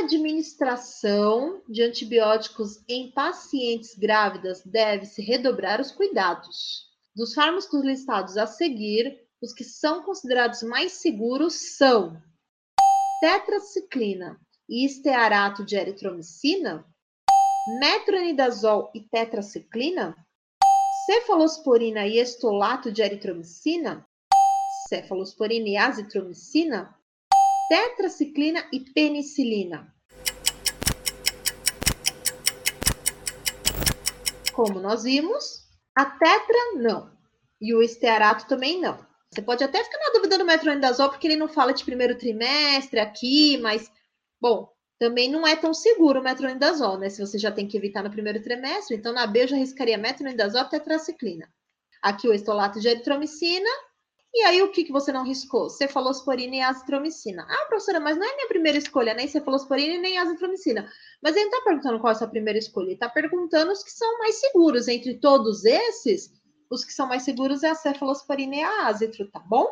administração de antibióticos em pacientes grávidas deve-se redobrar os cuidados. Dos fármacos listados a seguir, os que são considerados mais seguros são tetraciclina e estearato de eritromicina, metronidazol e tetraciclina, cefalosporina e estolato de eritromicina, cefalosporina e azitromicina, tetraciclina e penicilina. Como nós vimos, a tetra não. E o estearato também não. Você pode até ficar na dúvida do metronidazol, porque ele não fala de primeiro trimestre aqui, mas, bom, também não é tão seguro o metronidazol, né? Se você já tem que evitar no primeiro trimestre, então na B eu já arriscaria metronidazol tetraciclina. Aqui o estolato de eritromicina e aí, o que, que você não riscou? Cefalosporina e azitromicina. Ah, professora, mas não é minha primeira escolha, nem cefalosporina e nem azitromicina. Mas ele não está perguntando qual é a sua primeira escolha, ele está perguntando os que são mais seguros. Entre todos esses, os que são mais seguros é a cefalosporina e a azitro, tá bom?